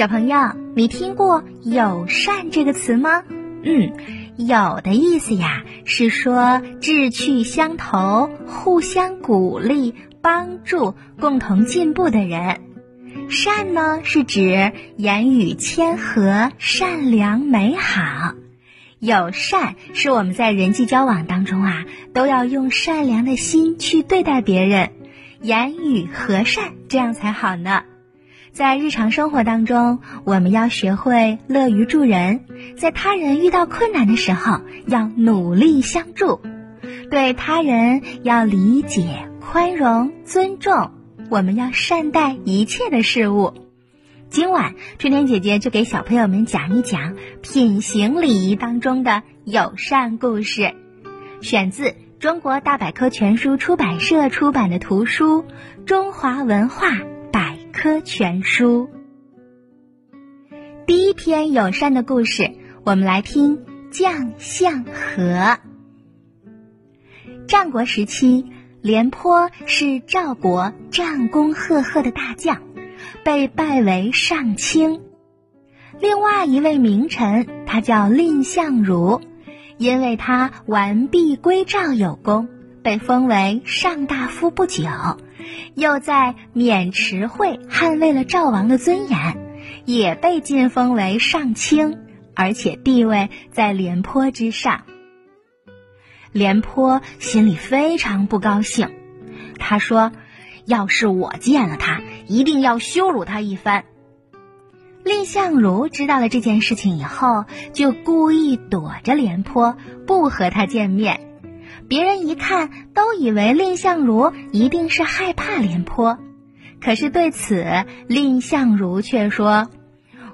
小朋友，你听过“友善”这个词吗？嗯，友的意思呀，是说志趣相投、互相鼓励、帮助、共同进步的人。善呢，是指言语谦和、善良、美好。友善是我们在人际交往当中啊，都要用善良的心去对待别人，言语和善，这样才好呢。在日常生活当中，我们要学会乐于助人，在他人遇到困难的时候，要努力相助，对他人要理解、宽容、尊重。我们要善待一切的事物。今晚春天姐姐就给小朋友们讲一讲品行礼仪当中的友善故事，选自中国大百科全书出版社出版的图书《中华文化》。科全书第一篇友善的故事，我们来听将相和。战国时期，廉颇是赵国战功赫赫的大将，被拜为上卿。另外一位名臣，他叫蔺相如，因为他完璧归赵有功，被封为上大夫不久。又在渑池会捍卫了赵王的尊严，也被晋封为上卿，而且地位在廉颇之上。廉颇心里非常不高兴，他说：“要是我见了他，一定要羞辱他一番。”蔺相如知道了这件事情以后，就故意躲着廉颇，不和他见面。别人一看，都以为蔺相如一定是害怕廉颇，可是对此，蔺相如却说：“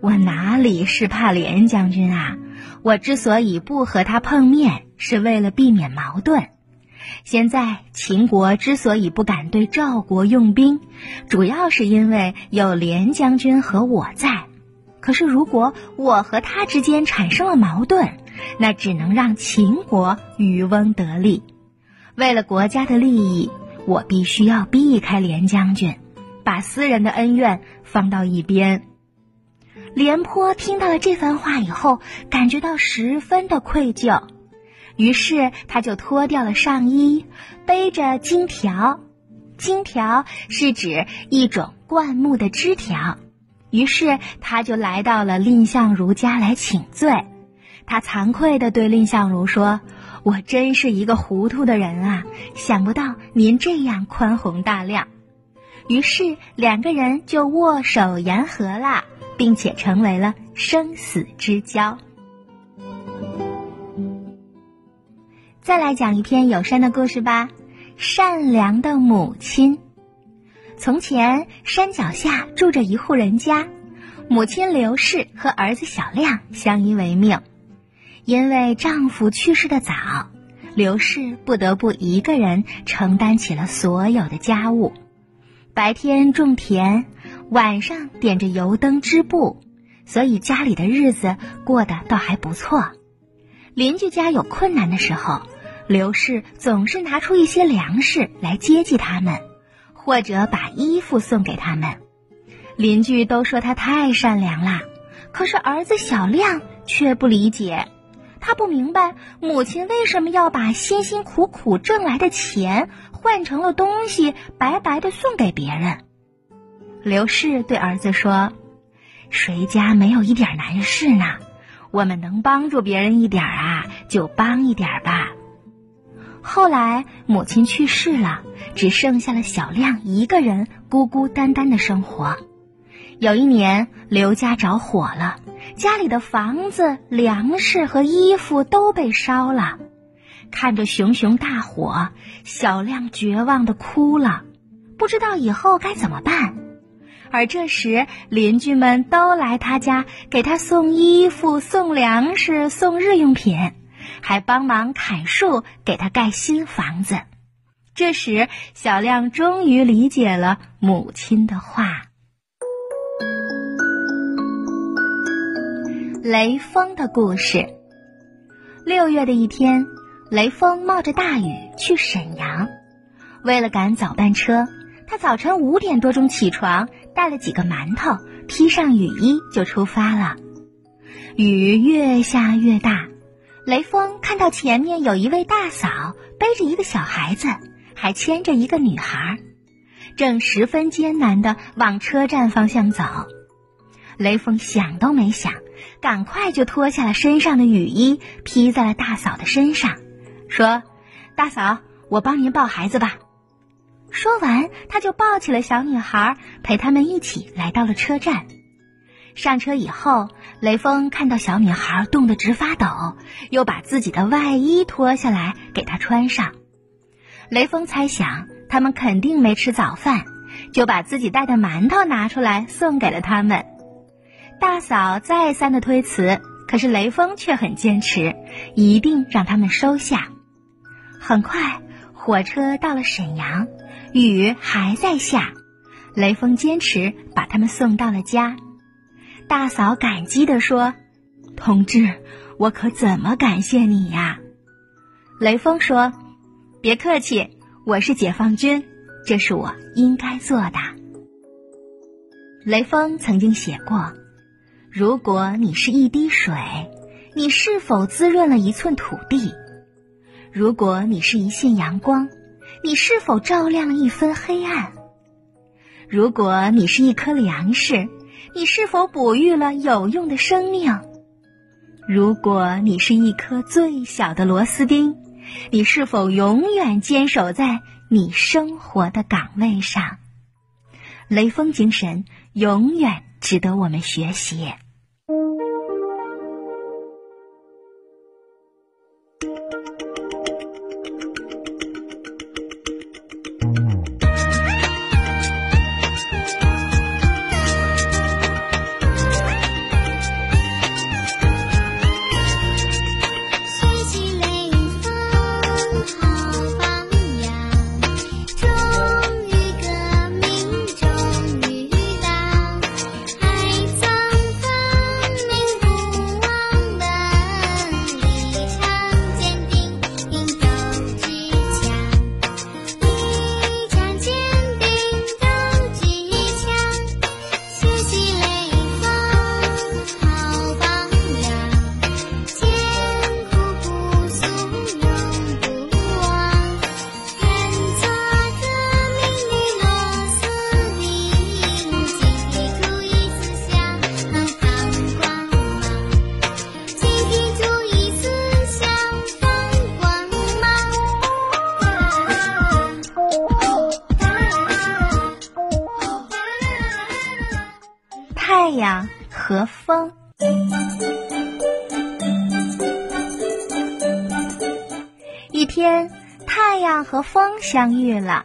我哪里是怕廉将军啊？我之所以不和他碰面，是为了避免矛盾。现在秦国之所以不敢对赵国用兵，主要是因为有廉将军和我在。可是如果我和他之间产生了矛盾，那只能让秦国渔翁得利。为了国家的利益，我必须要避开廉将军，把私人的恩怨放到一边。廉颇听到了这番话以后，感觉到十分的愧疚，于是他就脱掉了上衣，背着荆条。荆条是指一种灌木的枝条。于是他就来到了蔺相如家来请罪。他惭愧地对蔺相如说：“我真是一个糊涂的人啊！想不到您这样宽宏大量。”于是两个人就握手言和了，并且成为了生死之交。再来讲一篇友善的故事吧，《善良的母亲》。从前山脚下住着一户人家，母亲刘氏和儿子小亮相依为命。因为丈夫去世的早，刘氏不得不一个人承担起了所有的家务。白天种田，晚上点着油灯织布，所以家里的日子过得倒还不错。邻居家有困难的时候，刘氏总是拿出一些粮食来接济他们，或者把衣服送给他们。邻居都说他太善良了，可是儿子小亮却不理解。他不明白母亲为什么要把辛辛苦苦挣来的钱换成了东西，白白的送给别人。刘氏对儿子说：“谁家没有一点难事呢？我们能帮助别人一点啊，就帮一点吧。”后来母亲去世了，只剩下了小亮一个人孤孤单单的生活。有一年，刘家着火了。家里的房子、粮食和衣服都被烧了，看着熊熊大火，小亮绝望的哭了，不知道以后该怎么办。而这时，邻居们都来他家给他送衣服、送粮食、送日用品，还帮忙砍树，给他盖新房子。这时，小亮终于理解了母亲的话。雷锋的故事。六月的一天，雷锋冒着大雨去沈阳。为了赶早班车，他早晨五点多钟起床，带了几个馒头，披上雨衣就出发了。雨越下越大，雷锋看到前面有一位大嫂背着一个小孩子，还牵着一个女孩，正十分艰难地往车站方向走。雷锋想都没想，赶快就脱下了身上的雨衣，披在了大嫂的身上，说：“大嫂，我帮您抱孩子吧。”说完，他就抱起了小女孩，陪他们一起来到了车站。上车以后，雷锋看到小女孩冻得直发抖，又把自己的外衣脱下来给她穿上。雷锋猜想他们肯定没吃早饭，就把自己带的馒头拿出来送给了他们。大嫂再三的推辞，可是雷锋却很坚持，一定让他们收下。很快，火车到了沈阳，雨还在下，雷锋坚持把他们送到了家。大嫂感激地说：“同志，我可怎么感谢你呀？”雷锋说：“别客气，我是解放军，这是我应该做的。”雷锋曾经写过：“如果你是一滴水，你是否滋润了一寸土地？如果你是一线阳光，你是否照亮了一分黑暗？如果你是一颗粮食？”你是否哺育了有用的生命？如果你是一颗最小的螺丝钉，你是否永远坚守在你生活的岗位上？雷锋精神永远值得我们学习。阳和风相遇了，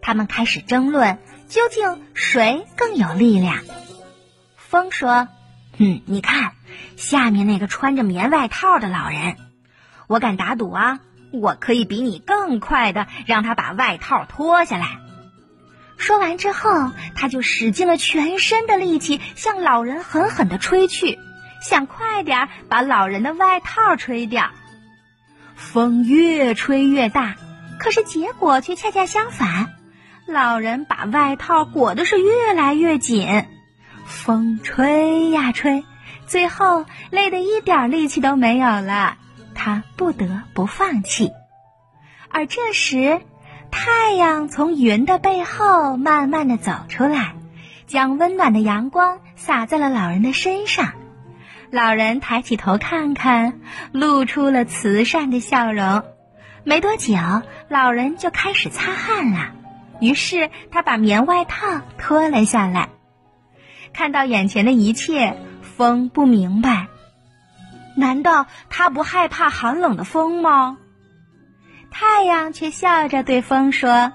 他们开始争论究竟谁更有力量。风说：“嗯，你看下面那个穿着棉外套的老人，我敢打赌啊，我可以比你更快的让他把外套脱下来。”说完之后，他就使尽了全身的力气，向老人狠狠的吹去，想快点把老人的外套吹掉。风越吹越大，可是结果却恰恰相反，老人把外套裹得是越来越紧。风吹呀吹，最后累得一点力气都没有了，他不得不放弃。而这时，太阳从云的背后慢慢的走出来，将温暖的阳光洒在了老人的身上。老人抬起头看看，露出了慈善的笑容。没多久，老人就开始擦汗了。于是他把棉外套脱了下来。看到眼前的一切，风不明白：难道他不害怕寒冷的风吗？太阳却笑着对风说：“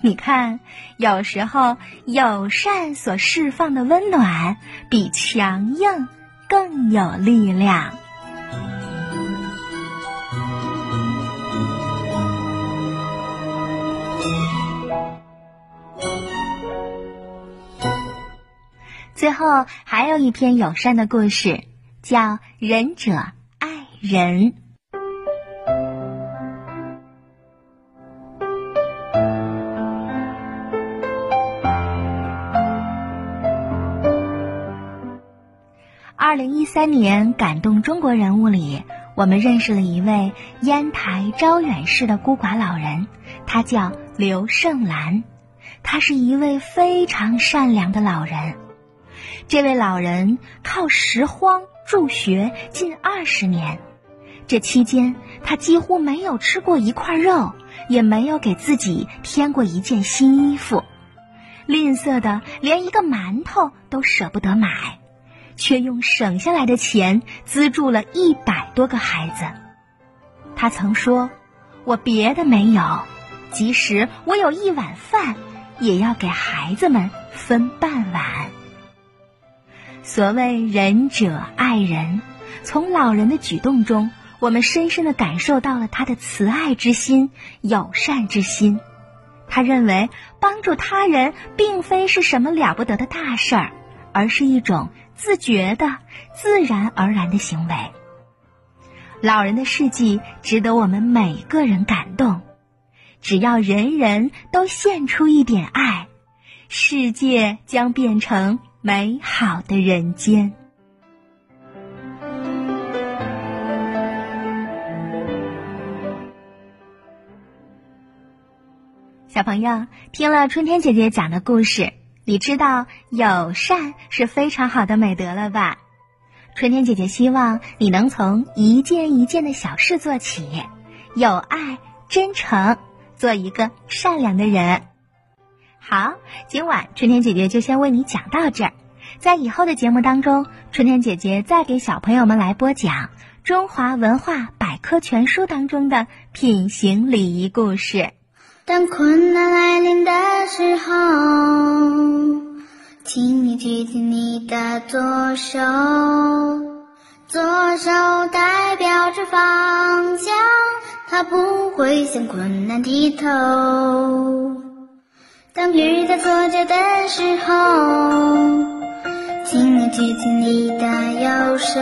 你看，有时候友善所释放的温暖，比强硬更有力量。”最后还有一篇友善的故事，叫《仁者爱人》。二零一三年感动中国人物里，我们认识了一位烟台招远市的孤寡老人，他叫刘胜兰。他是一位非常善良的老人。这位老人靠拾荒助学近二十年，这期间他几乎没有吃过一块肉，也没有给自己添过一件新衣服，吝啬的连一个馒头都舍不得买。却用省下来的钱资助了一百多个孩子。他曾说：“我别的没有，即使我有一碗饭，也要给孩子们分半碗。”所谓仁者爱人，从老人的举动中，我们深深的感受到了他的慈爱之心、友善之心。他认为帮助他人并非是什么了不得的大事儿，而是一种。自觉的、自然而然的行为。老人的事迹值得我们每个人感动。只要人人都献出一点爱，世界将变成美好的人间。小朋友，听了春天姐姐讲的故事。你知道友善是非常好的美德了吧？春天姐姐希望你能从一件一件的小事做起，有爱、真诚，做一个善良的人。好，今晚春天姐姐就先为你讲到这儿，在以后的节目当中，春天姐姐再给小朋友们来播讲《中华文化百科全书》当中的品行礼仪故事。当困难来临的时候，请你举起你的左手，左手代表着方向，它不会向困难低头。当遇到挫折的时候，请你举起你的右手。